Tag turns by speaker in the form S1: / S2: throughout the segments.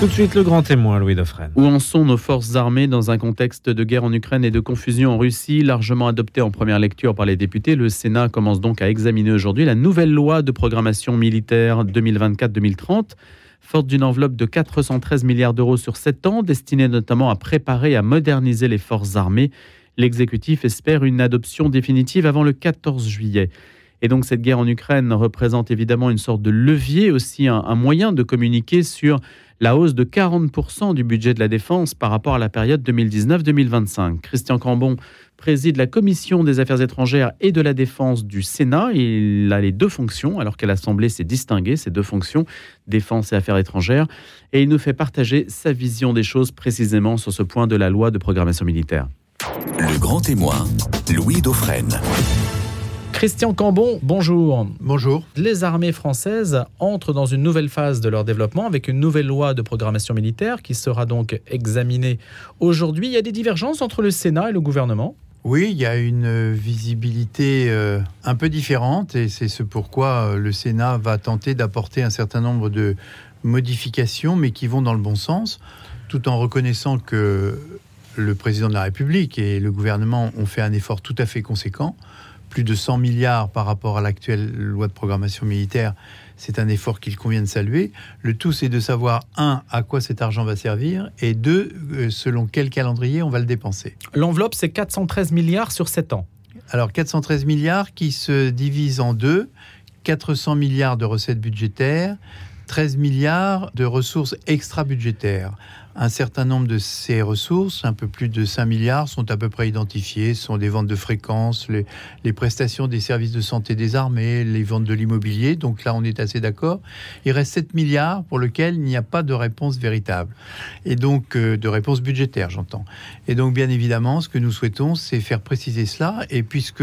S1: Tout de suite le grand témoin, Louis Dauphren.
S2: Où en sont nos forces armées dans un contexte de guerre en Ukraine et de confusion en Russie, largement adopté en première lecture par les députés Le Sénat commence donc à examiner aujourd'hui la nouvelle loi de programmation militaire 2024-2030 forte d'une enveloppe de 413 milliards d'euros sur 7 ans, destinée notamment à préparer et à moderniser les forces armées. L'exécutif espère une adoption définitive avant le 14 juillet. Et donc cette guerre en Ukraine représente évidemment une sorte de levier, aussi un, moyen de communiquer sur la hausse de 40% du budget de la défense par rapport à la période 2019-2025. Christian Cambon préside la commission des affaires étrangères et de la défense du Sénat. Il a les deux fonctions, alors que l'Assemblée s'est distinguée, ces deux fonctions, défense et affaires étrangères. Et il nous fait partager sa vision des choses précisément sur ce point de la loi de programmation militaire.
S3: Le grand témoin, Louis Dauphren.
S1: Christian Cambon, bonjour.
S4: Bonjour.
S1: Les armées françaises entrent dans une nouvelle phase de leur développement avec une nouvelle loi de programmation militaire qui sera donc examinée aujourd'hui. Il y a des divergences entre le Sénat et le gouvernement?
S4: Oui, il y a une visibilité euh, un peu différente et c'est ce pourquoi euh, le Sénat va tenter d'apporter un certain nombre de modifications, mais qui vont dans le bon sens, tout en reconnaissant que le président de la République et le gouvernement ont fait un effort tout à fait conséquent plus de 100 milliards par rapport à l'actuelle loi de programmation militaire, c'est un effort qu'il convient de saluer. Le tout, c'est de savoir, un, à quoi cet argent va servir, et deux, euh, selon quel calendrier on va le dépenser.
S1: L'enveloppe, c'est 413 milliards sur 7 ans.
S4: Alors, 413 milliards qui se divisent en deux, 400 milliards de recettes budgétaires, 13 milliards de ressources extra-budgétaires. Un certain nombre de ces ressources, un peu plus de 5 milliards, sont à peu près identifiées. Sont des ventes de fréquences, les, prestations des services de santé des armées, les ventes de l'immobilier. Donc là, on est assez d'accord. Il reste 7 milliards pour lesquels il n'y a pas de réponse véritable. Et donc, euh, de réponse budgétaire, j'entends. Et donc, bien évidemment, ce que nous souhaitons, c'est faire préciser cela. Et puisque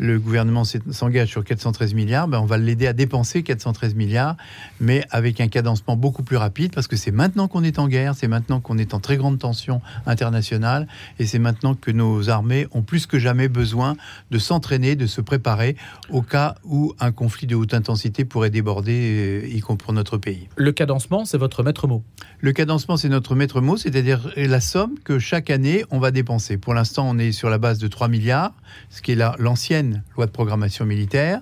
S4: le gouvernement s'engage sur 413 milliards, ben, on va l'aider à dépenser 413 milliards, mais avec un cadencement beaucoup plus rapide, parce que c'est maintenant qu'on est en guerre, c'est maintenant qu'on est en très grande tension internationale et c'est maintenant que nos armées ont plus que jamais besoin de s'entraîner, de se préparer au cas où un conflit de haute intensité pourrait déborder, euh, y compris pour notre pays.
S1: Le cadencement, c'est votre maître mot
S4: Le cadencement, c'est notre maître mot, c'est-à-dire la somme que chaque année on va dépenser. Pour l'instant, on est sur la base de 3 milliards, ce qui est l'ancienne loi de programmation militaire.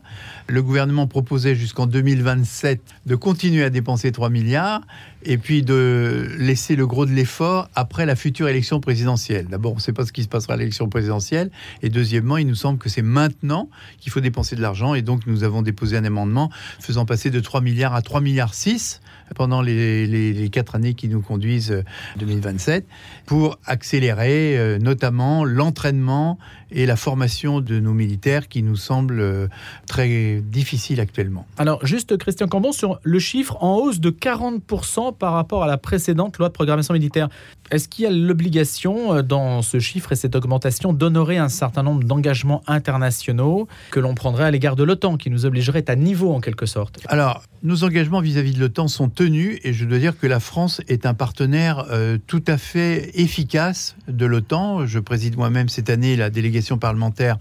S4: Le gouvernement proposait jusqu'en 2027 de continuer à dépenser 3 milliards et puis de laisser le gros de l'effort après la future élection présidentielle. D'abord, on ne sait pas ce qui se passera à l'élection présidentielle. Et deuxièmement, il nous semble que c'est maintenant qu'il faut dépenser de l'argent. Et donc, nous avons déposé un amendement faisant passer de 3 milliards à 3 milliards 6 pendant les, les, quatre années qui nous conduisent 2027 euh, pour accélérer euh, notamment l'entraînement et la formation de nos militaires qui nous semble euh, très difficile actuellement.
S1: Alors juste Christian Cambon sur le chiffre en hausse de 40% par rapport à la précédente loi de programmation militaire. Est-ce qu'il y a l'obligation dans ce chiffre et cette augmentation d'honorer un certain nombre d'engagements internationaux que l'on prendrait à l'égard de l'OTAN qui nous obligerait à niveau en quelque sorte?
S4: Alors nos engagements vis-à-vis de l'OTAN sont tenus et je dois dire que la France est un partenaire euh, tout à fait efficace de l'OTAN. Je préside moi-même cette année la délégation parlementaire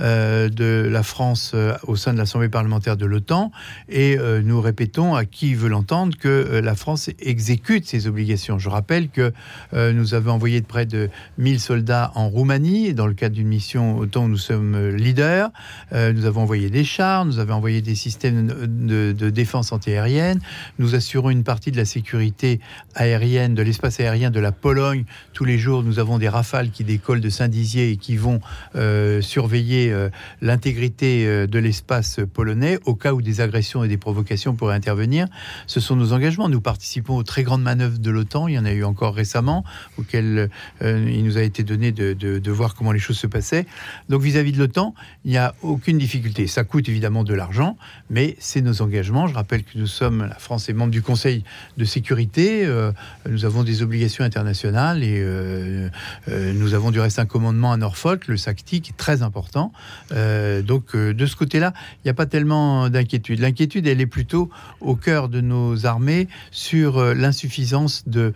S4: euh, de la France euh, au sein de l'Assemblée parlementaire de l'OTAN et nous répétons à qui veut l'entendre que la France exécute ses obligations. Je rappelle que nous avons envoyé près de 1000 soldats en Roumanie dans le cadre d'une mission OTAN où nous sommes leaders. nous avons envoyé des chars, nous avons envoyé des systèmes de, de défense antiaérienne. Nous assurons une partie de la sécurité aérienne, de l'espace aérien de la Pologne. Tous les jours, nous avons des rafales qui décollent de Saint-Dizier et qui vont euh, surveiller euh, l'intégrité euh, de l'espace polonais au cas où des agressions et des provocations pourraient intervenir. Ce sont nos engagements. Nous participons aux très grandes manœuvres de l'OTAN. Il y en a eu encore récemment, auxquelles il nous a été donné de, voir comment les choses se passaient. Donc vis-à-vis -vis de l'OTAN, il n'y a aucune difficulté. Ça coûte évidemment de l'argent, mais c'est nos engagements. Je rappelle que nous sommes, la France est membre du Conseil de sécurité. Euh, nous avons des obligations internationales et euh, euh, nous avons du reste un commandement à Norfolk, le SACTI, qui est très important. donc, de ce côté-là, il n'y a pas tellement d'inquiétude. L'inquiétude, elle est plutôt au cœur de nos armées sur l'insuffisance de,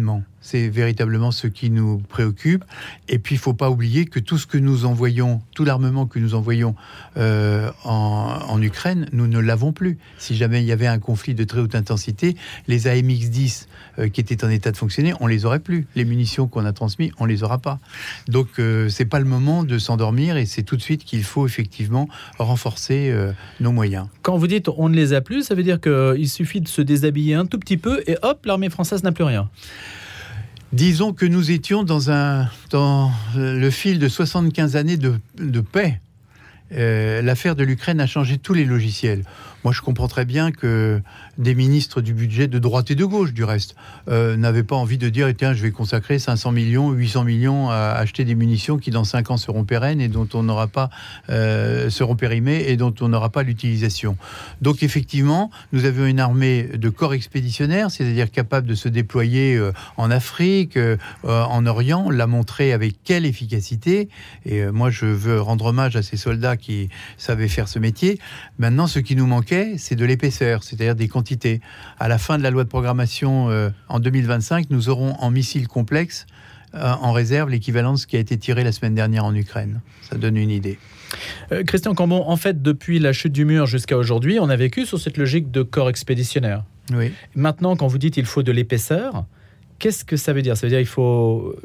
S4: d'entraînement. C'est véritablement ce qui nous préoccupe. Et puis, il ne faut pas oublier que tout ce que nous envoyons, tout l'armement que nous envoyons euh, en, Ukraine, nous ne l'avons plus. Si jamais il y avait un conflit de très haute intensité, les AMX-10 euh, qui étaient en état de fonctionner, on les aurait plus. Les munitions qu'on a transmises, on les aura pas. Donc, euh, c'est pas le moment de s'endormir et c'est tout de suite qu'il faut effectivement renforcer nos moyens.
S1: Quand vous dites on ne les a plus, ça veut dire qu'il suffit de se déshabiller un tout petit peu et hop, l'armée française n'a plus rien.
S4: Disons que nous étions dans, un, dans le fil de 75 années de, de paix. Euh, l'affaire de l'Ukraine a changé tous les logiciels. Moi, je comprends très bien que des ministres du budget de droite et de gauche, du reste, euh, n'avaient pas envie de dire eh, tiens, je vais consacrer 500 millions, 800 millions à acheter des munitions qui, dans 5 ans, seront pérennes et dont on n'aura pas, euh, seront périmées et dont on n'aura pas l'utilisation. Donc, effectivement, nous avions une armée de corps expéditionnaires, c'est-à-dire capable de se déployer euh, en Afrique, en Orient, l'a montré avec quelle efficacité. Et moi, je veux rendre hommage à ces soldats qui savaient faire ce métier. Maintenant, ce qui nous manque c'est de l'épaisseur, c'est-à-dire des quantités. À la fin de la loi de programmation euh, en 2025, nous aurons en missiles complexes euh, en réserve l'équivalent de ce qui a été tiré la semaine dernière en Ukraine. Ça donne une idée.
S1: Euh, Christian Cambon, en fait, depuis la chute du mur jusqu'à aujourd'hui, on a vécu sur cette logique de corps expéditionnaire.
S4: Oui.
S1: Maintenant, quand vous dites il faut de l'épaisseur, qu'est-ce que ça veut dire? Ça veut dire qu'il faut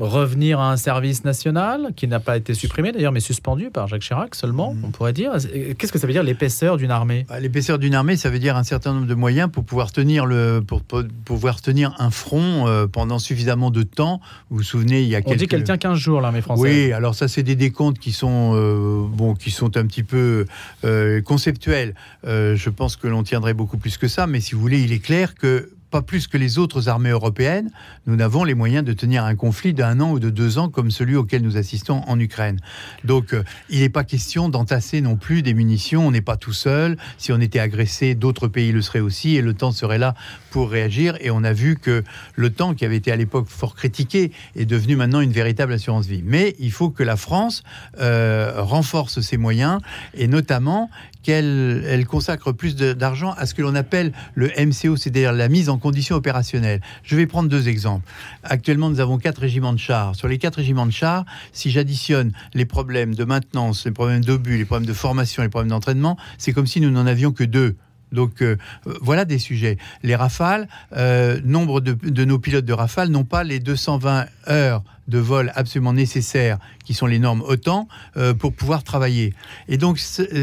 S1: revenir à un service national qui n'a pas été supprimé d'ailleurs, mais suspendu par Jacques Chirac seulement, mm. on pourrait dire. Qu'est-ce que ça veut dire l'épaisseur d'une armée?
S4: Bah, L'épaisseur d'une armée, ça veut dire un certain nombre de moyens pour pouvoir tenir, le, pour, pouvoir tenir un front euh, pendant suffisamment de temps. Vous vous souvenez, il y a
S1: On dit qu'elle tient 15 jours, l'armée française.
S4: Oui, alors ça, c'est des décomptes qui sont, euh, bon, qui sont un petit peu euh, conceptuels. je pense que l'on tiendrait beaucoup plus que ça, mais si vous voulez, il est clair que pas plus que les autres armées européennes, nous n'avons les moyens de tenir un conflit d'un an ou de deux ans comme celui auquel nous assistons en Ukraine. Donc, euh, il n'est pas question d'entasser non plus des munitions. On n'est pas tout seul. Si on était agressé, d'autres pays le seraient aussi, et le temps serait là pour réagir. Et on a vu que le temps, qui avait été à l'époque fort critiqué, est devenu maintenant une véritable assurance vie. Mais il faut que la France euh, renforce ses moyens, et notamment qu'elle elle consacre plus d'argent à ce que l'on appelle le MCO, c'est-à-dire la mise en condition opérationnelle. Je vais prendre deux exemples. Actuellement, nous avons quatre régiments de chars. Sur les quatre régiments de chars, si j'additionne les problèmes de maintenance, les problèmes d'obus, les problèmes de formation, les problèmes d'entraînement, c'est comme si nous n'en avions que deux. Donc euh, voilà des sujets. Les rafales, euh, nombre de, nos pilotes de rafales n'ont pas les 220 heures de vol absolument nécessaires, qui sont les normes OTAN, euh, pour pouvoir travailler. Et donc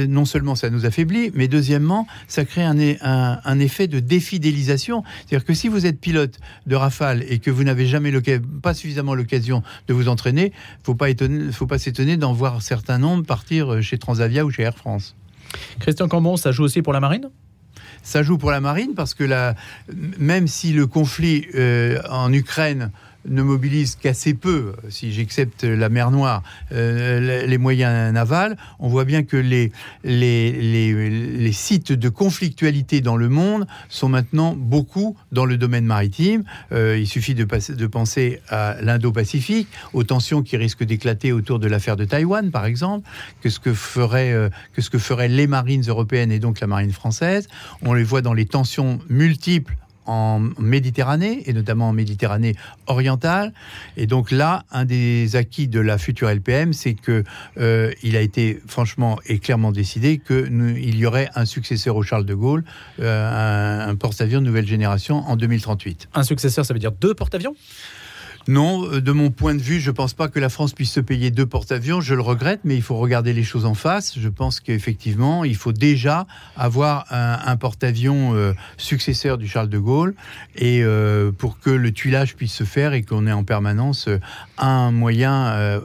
S4: non seulement ça nous affaiblit, mais deuxièmement, ça crée un, un, effet de défidélisation. C'est-à-dire que si vous êtes pilote de rafale et que vous n'avez jamais pas suffisamment l'occasion de vous entraîner, faut pas faut pas s'étonner d'en voir certains nombres partir chez Transavia ou chez Air France.
S1: Christian Cambon, ça joue aussi pour la marine?
S4: Ça joue pour la marine parce que la, même si le conflit euh, en Ukraine ne mobilise qu'assez peu, si j'accepte la mer Noire, euh, les moyens navals, on voit bien que les, les, sites de conflictualité dans le monde sont maintenant beaucoup dans le domaine maritime. Euh, il suffit de, de penser à l'Indo-Pacifique, aux tensions qui risquent d'éclater autour de l'affaire de Taïwan, par exemple, que ce que, ferait, euh, que ce que feraient les marines européennes et donc la marine française. On les voit dans les tensions multiples en Méditerranée, et notamment en Méditerranée orientale. Et donc là, un des acquis de la future LPM, c'est que euh, il a été franchement et clairement décidé qu'il y aurait un successeur au Charles de Gaulle, euh, un, un porte-avions nouvelle génération en 2038.
S1: Un successeur, ça veut dire deux porte-avions?
S4: Non, euh, de mon point de vue, je ne pense pas que la France puisse se payer deux porte-avions. Je le regrette, mais il faut regarder les choses en face. Je pense qu'effectivement, il faut déjà avoir un, porte-avions euh, successeur du Charles de Gaulle, et euh, pour que le tuilage puisse se faire et qu'on ait en permanence un moyen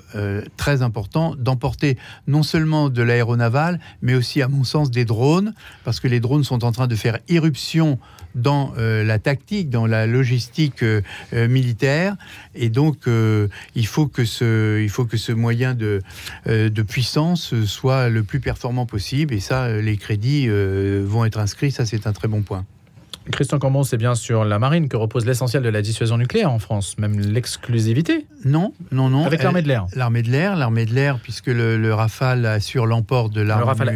S4: très important d'emporter non seulement de l'aéronaval, mais aussi, à mon sens, des drones, parce que les drones sont en train de faire irruption dans la tactique, dans la logistique militaire. Et donc, euh, il, faut que ce, il faut que ce moyen de, euh, de puissance soit le plus performant possible. Et ça, les crédits euh, vont être inscrits. Ça, c'est un très bon point.
S1: Christian Cambon, c'est bien sur la marine que repose l'essentiel de la dissuasion nucléaire en France, même l'exclusivité
S4: Non, non, non.
S1: Avec l'armée de l'air
S4: L'armée de l'air, l'armée de l'air, puisque le, Rafale assure l'emport de l'arme.
S1: Le Rafale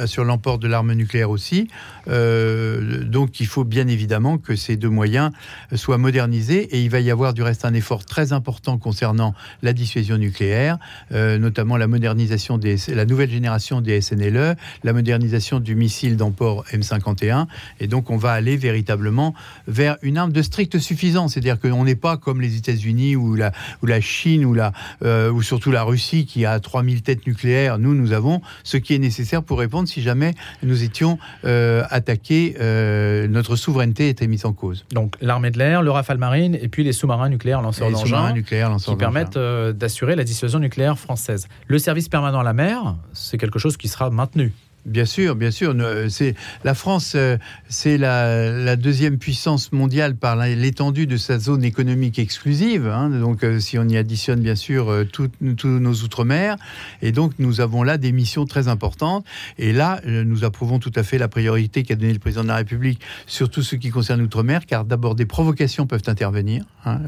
S4: assure l'emport de l'arme nucléaire aussi. Donc il faut bien évidemment que ces deux moyens soient modernisés et il va y avoir du reste un effort très important concernant la dissuasion nucléaire, notamment la modernisation des, la nouvelle génération des SNLE, la modernisation du missile d'emport M51. Et donc on va aller véritablement vers une arme de stricte suffisance. C'est-à-dire qu'on n'est pas comme les États-Unis ou la, ou la Chine ou, la, euh, ou surtout la Russie qui a 3000 têtes nucléaires. Nous, nous avons ce qui est nécessaire pour répondre si jamais nous étions euh, attaqués, euh, notre souveraineté était mise en cause.
S1: Donc l'armée de l'air, le Rafale marine et puis les sous-marins nucléaires lanceurs d'engins qui permettent d'assurer la dissuasion nucléaire française. Le service permanent à la mer, c'est quelque chose qui sera maintenu.
S4: Bien sûr, bien sûr. C'est la France, euh, c'est la, deuxième puissance mondiale par l'étendue de sa zone économique exclusive. Hein. donc, euh, si on y additionne bien sûr euh, tous nos outre-mer, et donc nous avons là des missions très importantes. Et là, nous approuvons tout à fait la priorité qu'a donnée le président de la République sur tout ce qui concerne l'outre-mer, car d'abord des provocations peuvent intervenir. Hein.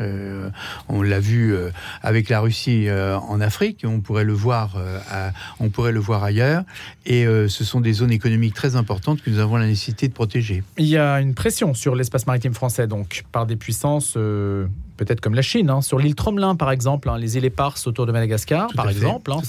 S4: on l'a vu avec la Russie en Afrique, on pourrait le voir, on pourrait le voir ailleurs. Et ce ce sont des zones économiques très importantes que nous avons la nécessité de protéger.
S1: Il y a une pression sur l'espace maritime français, donc par des puissances euh, peut-être comme la Chine, hein, sur l'île Tromelin par exemple, hein, les îles éparses autour de Madagascar par exemple. Hein,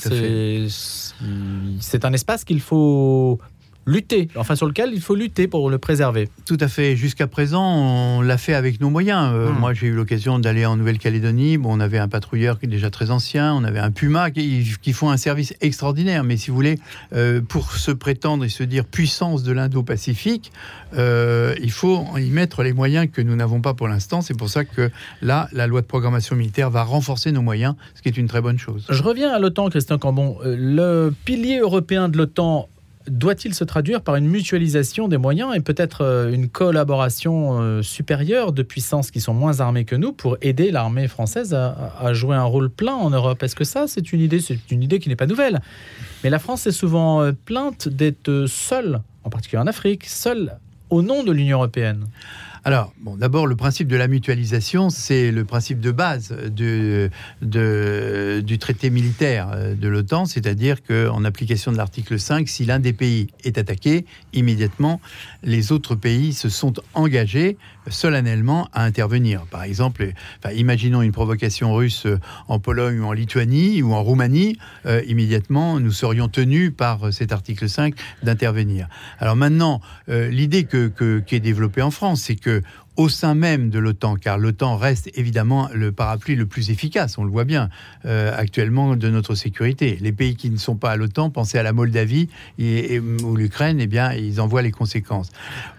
S1: c'est un espace qu'il faut lutter, enfin sur lequel il faut lutter pour le préserver.
S4: Tout à fait. Jusqu'à présent, on l'a fait avec nos moyens. Euh, hmm. Moi, j'ai eu l'occasion d'aller en Nouvelle-Calédonie. Bon, on avait un patrouilleur qui est déjà très ancien, on avait un Puma qui, font un service extraordinaire. Mais si vous voulez, euh, pour se prétendre et se dire puissance de l'Indo-Pacifique, euh, il faut y mettre les moyens que nous n'avons pas pour l'instant. C'est pour ça que là, la loi de programmation militaire va renforcer nos moyens, ce qui est une très bonne chose.
S1: Je reviens à l'OTAN, Christian Cambon. Le pilier européen de l'OTAN doit-il se traduire par une mutualisation des moyens et peut-être euh, une collaboration euh, supérieure de puissances qui sont moins armées que nous pour aider l'armée française à, jouer un rôle plein en Europe? Est-ce que ça, c'est une idée C'est une idée qui n'est pas nouvelle? Mais la France est souvent euh, plainte d'être seule, en particulier en Afrique, seule au nom de l'Union européenne.
S4: Alors, d'abord, le principe de la mutualisation, c'est le principe de base du traité militaire euh, de l'OTAN, c'est-à-dire qu'en application de l'article 5, si l'un des pays est attaqué, immédiatement, les autres pays se sont engagés solennellement à intervenir. Par exemple, imaginons une provocation russe en Pologne ou en Lituanie ou en Roumanie, euh, immédiatement, nous serions tenus par cet article 5 d'intervenir. Alors maintenant, euh, l'idée qui est développée en France, c'est que que au sein même de l'OTAN, car l'OTAN reste évidemment le parapluie le plus efficace, on le voit bien euh, actuellement, de notre sécurité. Les pays qui ne sont pas à l'OTAN, pensez à la Moldavie et, ou l'Ukraine, eh bien, ils en voient les conséquences.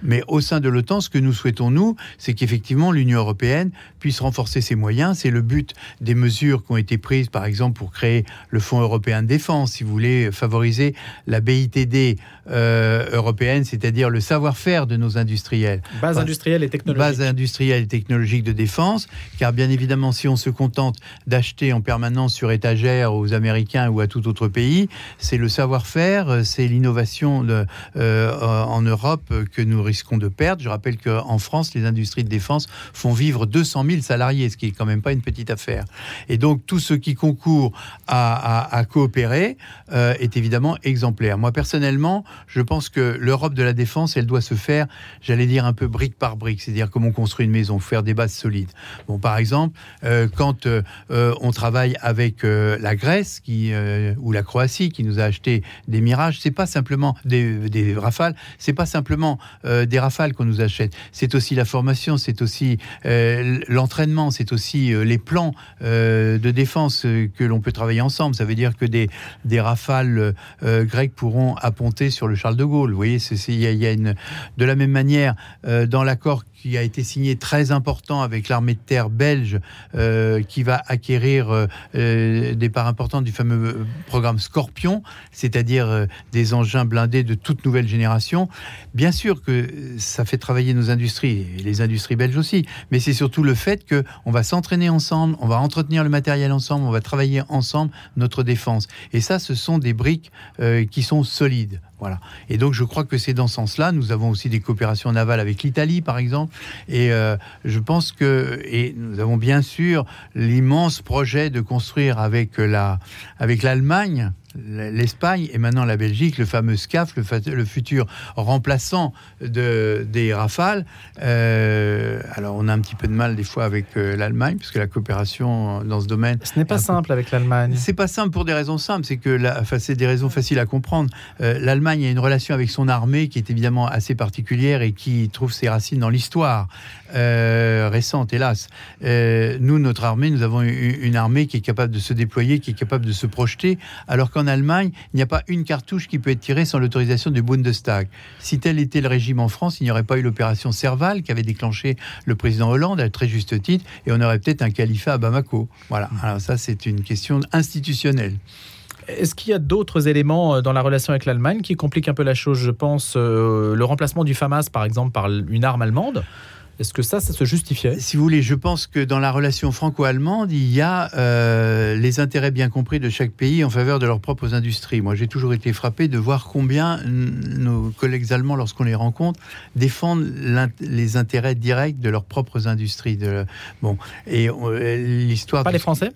S4: Mais au sein de l'OTAN, ce que nous souhaitons, nous, c'est qu'effectivement l'Union européenne puisse renforcer ses moyens. C'est le but des mesures qui ont été prises, par exemple, pour créer le Fonds européen de défense, si vous voulez, favoriser la BITD euh, européenne, c'est-à-dire le savoir-faire de nos industriels.
S1: Base industrielle et technologique
S4: base industrielle et technologique de défense, car bien évidemment, si on se contente d'acheter en permanence sur étagère aux Américains ou à tout autre pays, c'est le savoir-faire, c'est l'innovation euh, en Europe que nous risquons de perdre. Je rappelle qu'en France, les industries de défense font vivre 200 000 salariés, ce qui est quand même pas une petite affaire. Et donc, tout ce qui concourt à, coopérer euh, est évidemment exemplaire. Moi, personnellement, je pense que l'Europe de la défense, elle doit se faire, j'allais dire, un peu brique par brique. C'est-à-dire comment on construit une maison, faire des bases solides. Bon, par exemple, euh, quand euh, euh, on travaille avec la Grèce qui, ou la Croatie qui nous a acheté des Mirages, c'est pas simplement des, des Rafales, c'est pas simplement des Rafales qu'on nous achète. C'est aussi la formation, c'est aussi l'entraînement, c'est aussi les plans de défense que l'on peut travailler ensemble. Ça veut dire que des, des Rafales grecs pourront apponter sur le Charles de Gaulle. Vous voyez, il y, y, a une de la même manière dans l'accord qui a été signé très important avec l'armée de terre belge, euh, qui va acquérir euh, euh, des parts importantes du fameux programme Scorpion, c'est-à-dire des engins blindés de toute nouvelle génération. Bien sûr que ça fait travailler nos industries, et les industries belges aussi, mais c'est surtout le fait qu'on va s'entraîner ensemble, on va entretenir le matériel ensemble, on va travailler ensemble notre défense. Et ça, ce sont des briques qui sont solides. Et donc, je crois que c'est dans ce sens-là. Nous avons aussi des coopérations navales avec l'Italie, par exemple. Et euh, je pense que, nous avons bien sûr l'immense projet de construire avec la, avec l'Allemagne l'Espagne et maintenant la Belgique, le fameux SCAF, le, futur remplaçant de, des Rafales. Euh, alors on a un petit peu de mal des fois avec euh, l'Allemagne, puisque la coopération dans ce domaine...
S1: Ce n'est pas simple avec l'Allemagne.
S4: C'est pas simple pour des raisons simples, c'est que enfin, c'est des raisons faciles à comprendre. Euh, L'Allemagne a une relation avec son armée qui est évidemment assez particulière et qui trouve ses racines dans l'histoire récente, hélas. nous, notre armée, nous avons une armée qui est capable de se déployer, qui est capable de se projeter, alors qu'en Allemagne, il n'y a pas une cartouche qui peut être tirée sans l'autorisation du Bundestag. Si tel était le régime en France, il n'y aurait pas eu l'opération Serval qui avait déclenché le président Hollande à très juste titre, et on aurait peut-être un califat à Bamako. Voilà. Alors ça, c'est une question institutionnelle.
S1: Est-ce qu'il y a d'autres éléments euh, dans la relation avec l'Allemagne qui compliquent un peu la chose? Je pense euh, le remplacement du FAMAS, par exemple, par une arme allemande. Est-ce que ça, ça se justifiait
S4: Si vous voulez, je pense que dans la relation franco-allemande, il y a euh, les intérêts bien compris de chaque pays en faveur de leurs propres industries. Moi, j'ai toujours été frappé de voir combien nos collègues allemands, lorsqu'on les rencontre, défendent les intérêts directs de leurs propres industries. De, bon, et euh, l'histoire.
S1: Pas les Français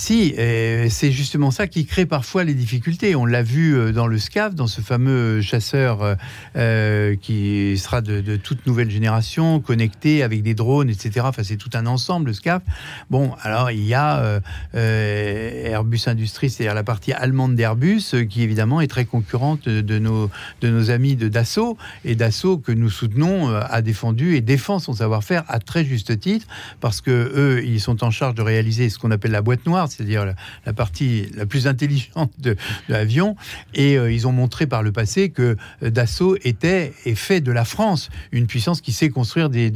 S4: si, c'est justement ça qui crée parfois les difficultés. On l'a vu euh, dans le SCAF, dans ce fameux chasseur euh, euh, qui sera de, toute nouvelle génération, connecté avec des drones, etc. Enfin, c'est tout un ensemble, le SCAF. Bon, alors il y a Airbus Industries, c'est-à-dire la partie allemande d'Airbus, qui évidemment est très concurrente de nos, de nos amis de Dassault. Et Dassault, que nous soutenons, a défendu et défend son savoir-faire à très juste titre, parce que eux, ils sont en charge de réaliser ce qu'on appelle la boîte noire c'est-à-dire la, partie la plus intelligente de, l'avion. Et euh, ils ont montré par le passé que euh, Dassault était et fait de la France une puissance qui sait construire des,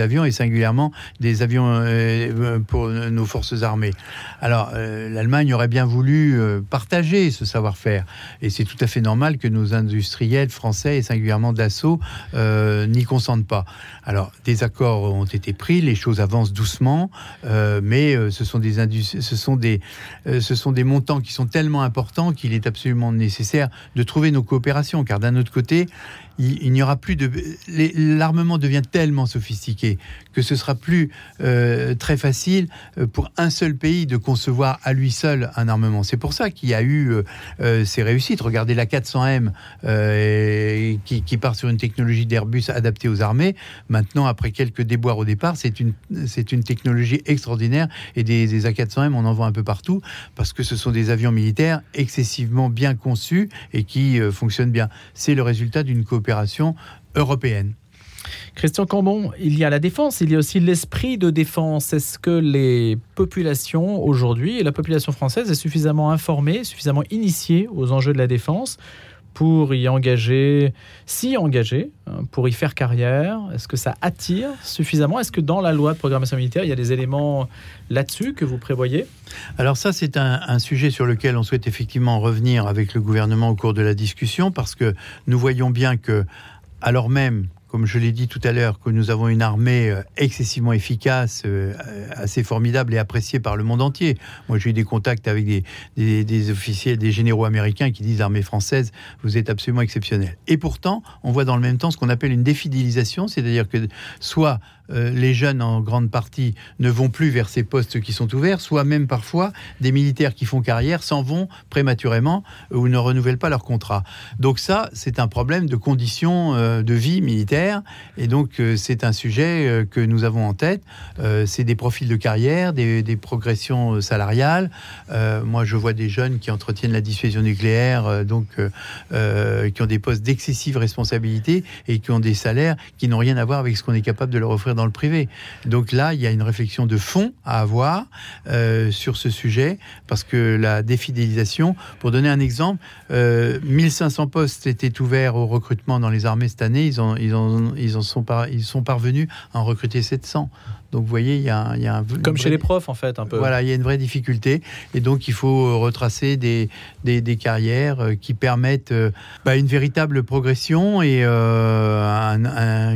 S4: avions et singulièrement des avions euh, pour nos forces armées. Alors l'Allemagne aurait bien voulu partager ce savoir-faire et c'est tout à fait normal que nos industriels français et singulièrement Dassault n'y consentent pas. Alors des accords ont été pris, les choses avancent doucement, mais ce sont des des, euh, ce sont des montants qui sont tellement importants qu'il est absolument nécessaire de trouver nos coopérations. Car d'un autre côté, il, n'y aura plus de. L'armement devient tellement sophistiqué que ce sera plus euh, très facile euh, pour un seul pays de concevoir à lui seul un armement. C'est pour ça qu'il y a eu euh, ces réussites. Regardez la 400M qui, part sur une technologie d'Airbus adaptée aux armées. Maintenant, après quelques déboires au départ, c'est une, c'est une technologie extraordinaire et des, des A400M, on en voit un peu partout parce que ce sont des avions militaires excessivement bien conçus et qui fonctionnent bien. C'est le résultat d'une coopération européenne.
S1: Christian Cambon, il y a la défense, il y a aussi l'esprit de défense. Est-ce que les populations aujourd'hui, la population française, est suffisamment informée, suffisamment initiée aux enjeux de la défense pour y engager, s'y engager, hein, pour y faire carrière? Est-ce que ça attire suffisamment? Est-ce que dans la loi de programmation militaire, il y a des éléments là-dessus que vous prévoyez?
S4: Alors ça, c'est un, sujet sur lequel on souhaite effectivement revenir avec le gouvernement au cours de la discussion, parce que nous voyons bien que, alors même comme je l'ai dit tout à l'heure, que nous avons une armée euh, excessivement efficace, euh, assez formidable et appréciée par le monde entier. Moi, j'ai eu des contacts avec des, des, officiers, des généraux américains qui disent l'armée française, vous êtes absolument exceptionnel. Et pourtant, on voit dans le même temps ce qu'on appelle une défidélisation, c'est-à-dire que soit euh, les jeunes en grande partie ne vont plus vers ces postes qui sont ouverts, soit même parfois des militaires qui font carrière s'en vont prématurément ou ne renouvellent pas leur contrat. Donc ça, c'est un problème de conditions euh, de vie militaire et donc euh, c'est un sujet que nous avons en tête. c'est des profils de carrière, des, des progressions salariales. moi, je vois des jeunes qui entretiennent la dissuasion nucléaire, donc qui ont des postes d'excessive responsabilité et qui ont des salaires qui n'ont rien à voir avec ce qu'on est capable de leur offrir dans le privé. Donc là, il y a une réflexion de fond à avoir euh, sur ce sujet, parce que la défidélisation, pour donner un exemple, 1500 euh, postes étaient ouverts au recrutement dans les armées cette année, ils, ont, ils, ont, ils, en sont, par, ils sont parvenus à en recruter 700. Donc vous voyez, il y a, un...
S1: Comme chez les profs, en fait, un peu.
S4: Voilà, il y a une vraie difficulté. Et donc il faut euh, retracer des, des, carrières euh, qui permettent euh, bah, une véritable progression et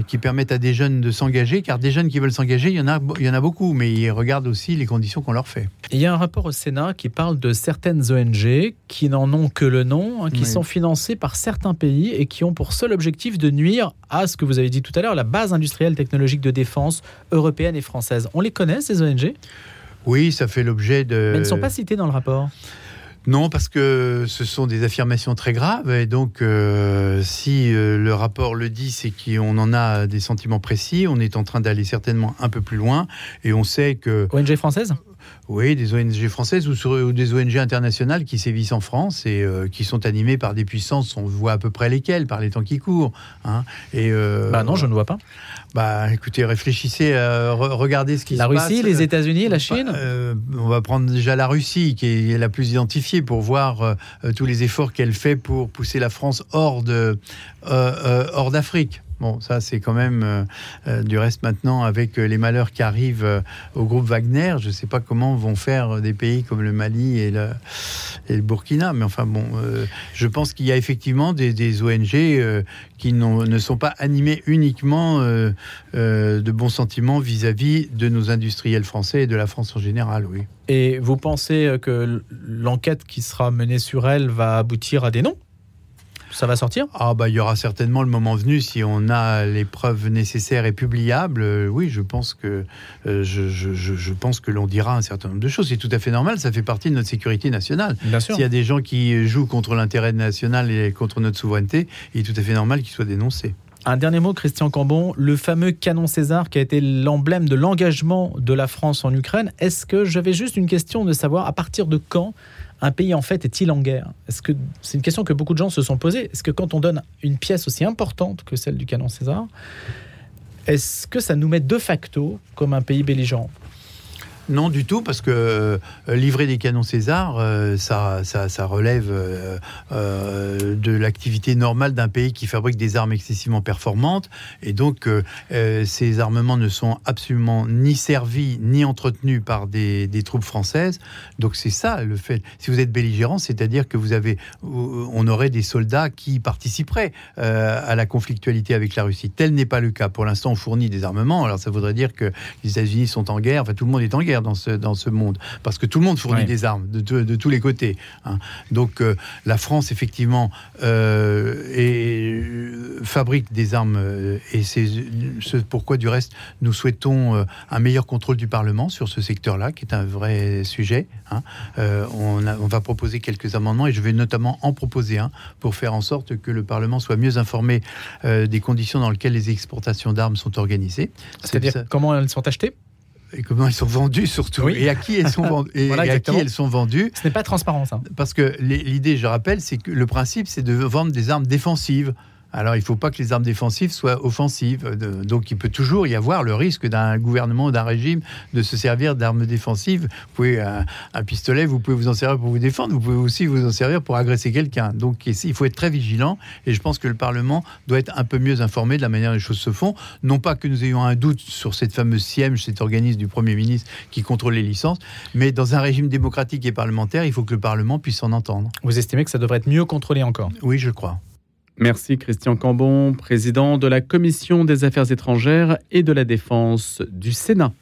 S4: qui permettent à des jeunes de s'engager. Car des jeunes qui veulent s'engager, il, y en a, il y en a beaucoup, mais ils regardent aussi les conditions qu'on leur fait.
S1: Il y a un rapport au Sénat qui parle de certaines ONG qui n'en ont que le nom, hein, qui sont financées par certains pays et qui ont pour seul objectif de nuire à ce que vous avez dit tout à l'heure, la base industrielle technologique de défense européenne et française. On les connaît, ces ONG
S4: Oui, ça fait l'objet de...
S1: Mais elles ne sont pas citées dans le rapport
S4: Non, parce que ce sont des affirmations très graves. Et donc, euh, si euh, le rapport le dit, c'est qu'on en a des sentiments précis. On est en train d'aller certainement un peu plus loin. Et on sait que.
S1: ONG française?
S4: Oui, des ONG françaises ou, des ONG internationales qui sévissent en France et euh, qui sont animées par des puissances, on voit à peu près lesquelles, par les temps qui courent. Hein.
S1: Et, bah non, je ne vois pas.
S4: Bah écoutez, réfléchissez, regardez ce qui
S1: se
S4: passe.
S1: La Russie, les États-Unis, la Chine
S4: On va prendre déjà la Russie, qui est la plus identifiée pour voir euh, euh, tous les efforts qu'elle fait pour pousser la France euh, hors d'Afrique. Bon, ça c'est quand même du reste maintenant avec les malheurs qui arrivent au groupe Wagner. Je ne sais pas comment vont faire des pays comme le Mali et le, et le Burkina, mais enfin bon, je pense qu'il y a effectivement des, ONG qui ne sont pas animées uniquement de bons sentiments vis-à-vis -vis de nos industriels français et de la France en général, oui.
S1: Et vous pensez que l'enquête qui sera menée sur elle va aboutir à des noms? Ça va sortir?
S4: Ah bah il y aura certainement le moment venu si on a les preuves nécessaires et publiables. Euh, oui, je pense que euh, je, je, pense que l'on dira un certain nombre de choses. C'est tout à fait normal. Ça fait partie de notre sécurité nationale. S'il y a des gens qui jouent contre l'intérêt national et contre notre souveraineté, il est tout à fait normal qu'ils soient dénoncés.
S1: Un dernier mot, Christian Cambon, le fameux canon César qui a été l'emblème de l'engagement de la France en Ukraine. Est-ce que j'avais juste une question de savoir à partir de quand un pays en fait est-il en guerre? Est-ce c'est une question que beaucoup de gens se sont posées. Est-ce que quand on donne une pièce aussi importante que celle du canon César, est-ce que ça nous met de facto comme un pays belligérant?
S4: Non, du tout, parce que euh, livrer des canons César, euh, ça, ça, relève euh, de l'activité normale d'un pays qui fabrique des armes excessivement performantes. Et donc, ces armements ne sont absolument ni servis ni entretenus par des, troupes françaises. Donc, c'est ça le fait. Si vous êtes belligérant, c'est-à-dire que vous avez, on aurait des soldats qui participeraient à la conflictualité avec la Russie. Tel n'est pas le cas. Pour l'instant, on fournit des armements. Alors, ça voudrait dire que les États-Unis sont en guerre. Enfin, tout le monde est en guerre dans ce, dans ce monde, parce que tout le monde fournit des armes de, de, tous les côtés. Hein. Donc euh, la France, effectivement, euh, et, euh, fabrique des armes, et c'est ce pourquoi, du reste, nous souhaitons un meilleur contrôle du Parlement sur ce secteur-là, qui est un vrai sujet. Hein. On, on, va proposer quelques amendements, et je vais notamment en proposer un pour faire en sorte que le Parlement soit mieux informé des conditions dans lesquelles les exportations d'armes sont organisées.
S1: C'est-à-dire comment elles sont achetées?
S4: Et comment elles sont vendues surtout et à qui elles sont vendues et, à qui elles sont vendues.
S1: Ce n'est pas transparent ça.
S4: Parce que l'idée, je rappelle, c'est que le principe, c'est de vendre des armes défensives. Alors, il ne faut pas que les armes défensives soient offensives. Donc, il peut toujours y avoir le risque d'un gouvernement ou d'un régime de se servir d'armes défensives. Vous pouvez, un, pistolet, vous pouvez vous en servir pour vous défendre, vous pouvez aussi vous en servir pour agresser quelqu'un. Donc, il faut être très vigilant. Et je pense que le Parlement doit être un peu mieux informé de la manière dont les choses se font. Non pas que nous ayons un doute sur cette fameuse SIEMG, cet organisme du Premier ministre qui contrôle les licences, mais dans un régime démocratique et parlementaire, il faut que le Parlement puisse en entendre.
S1: Vous estimez que ça devrait être mieux contrôlé encore?
S4: Oui, je crois.
S2: Merci Christian Cambon, président de la Commission des Affaires étrangères et de la Défense du Sénat.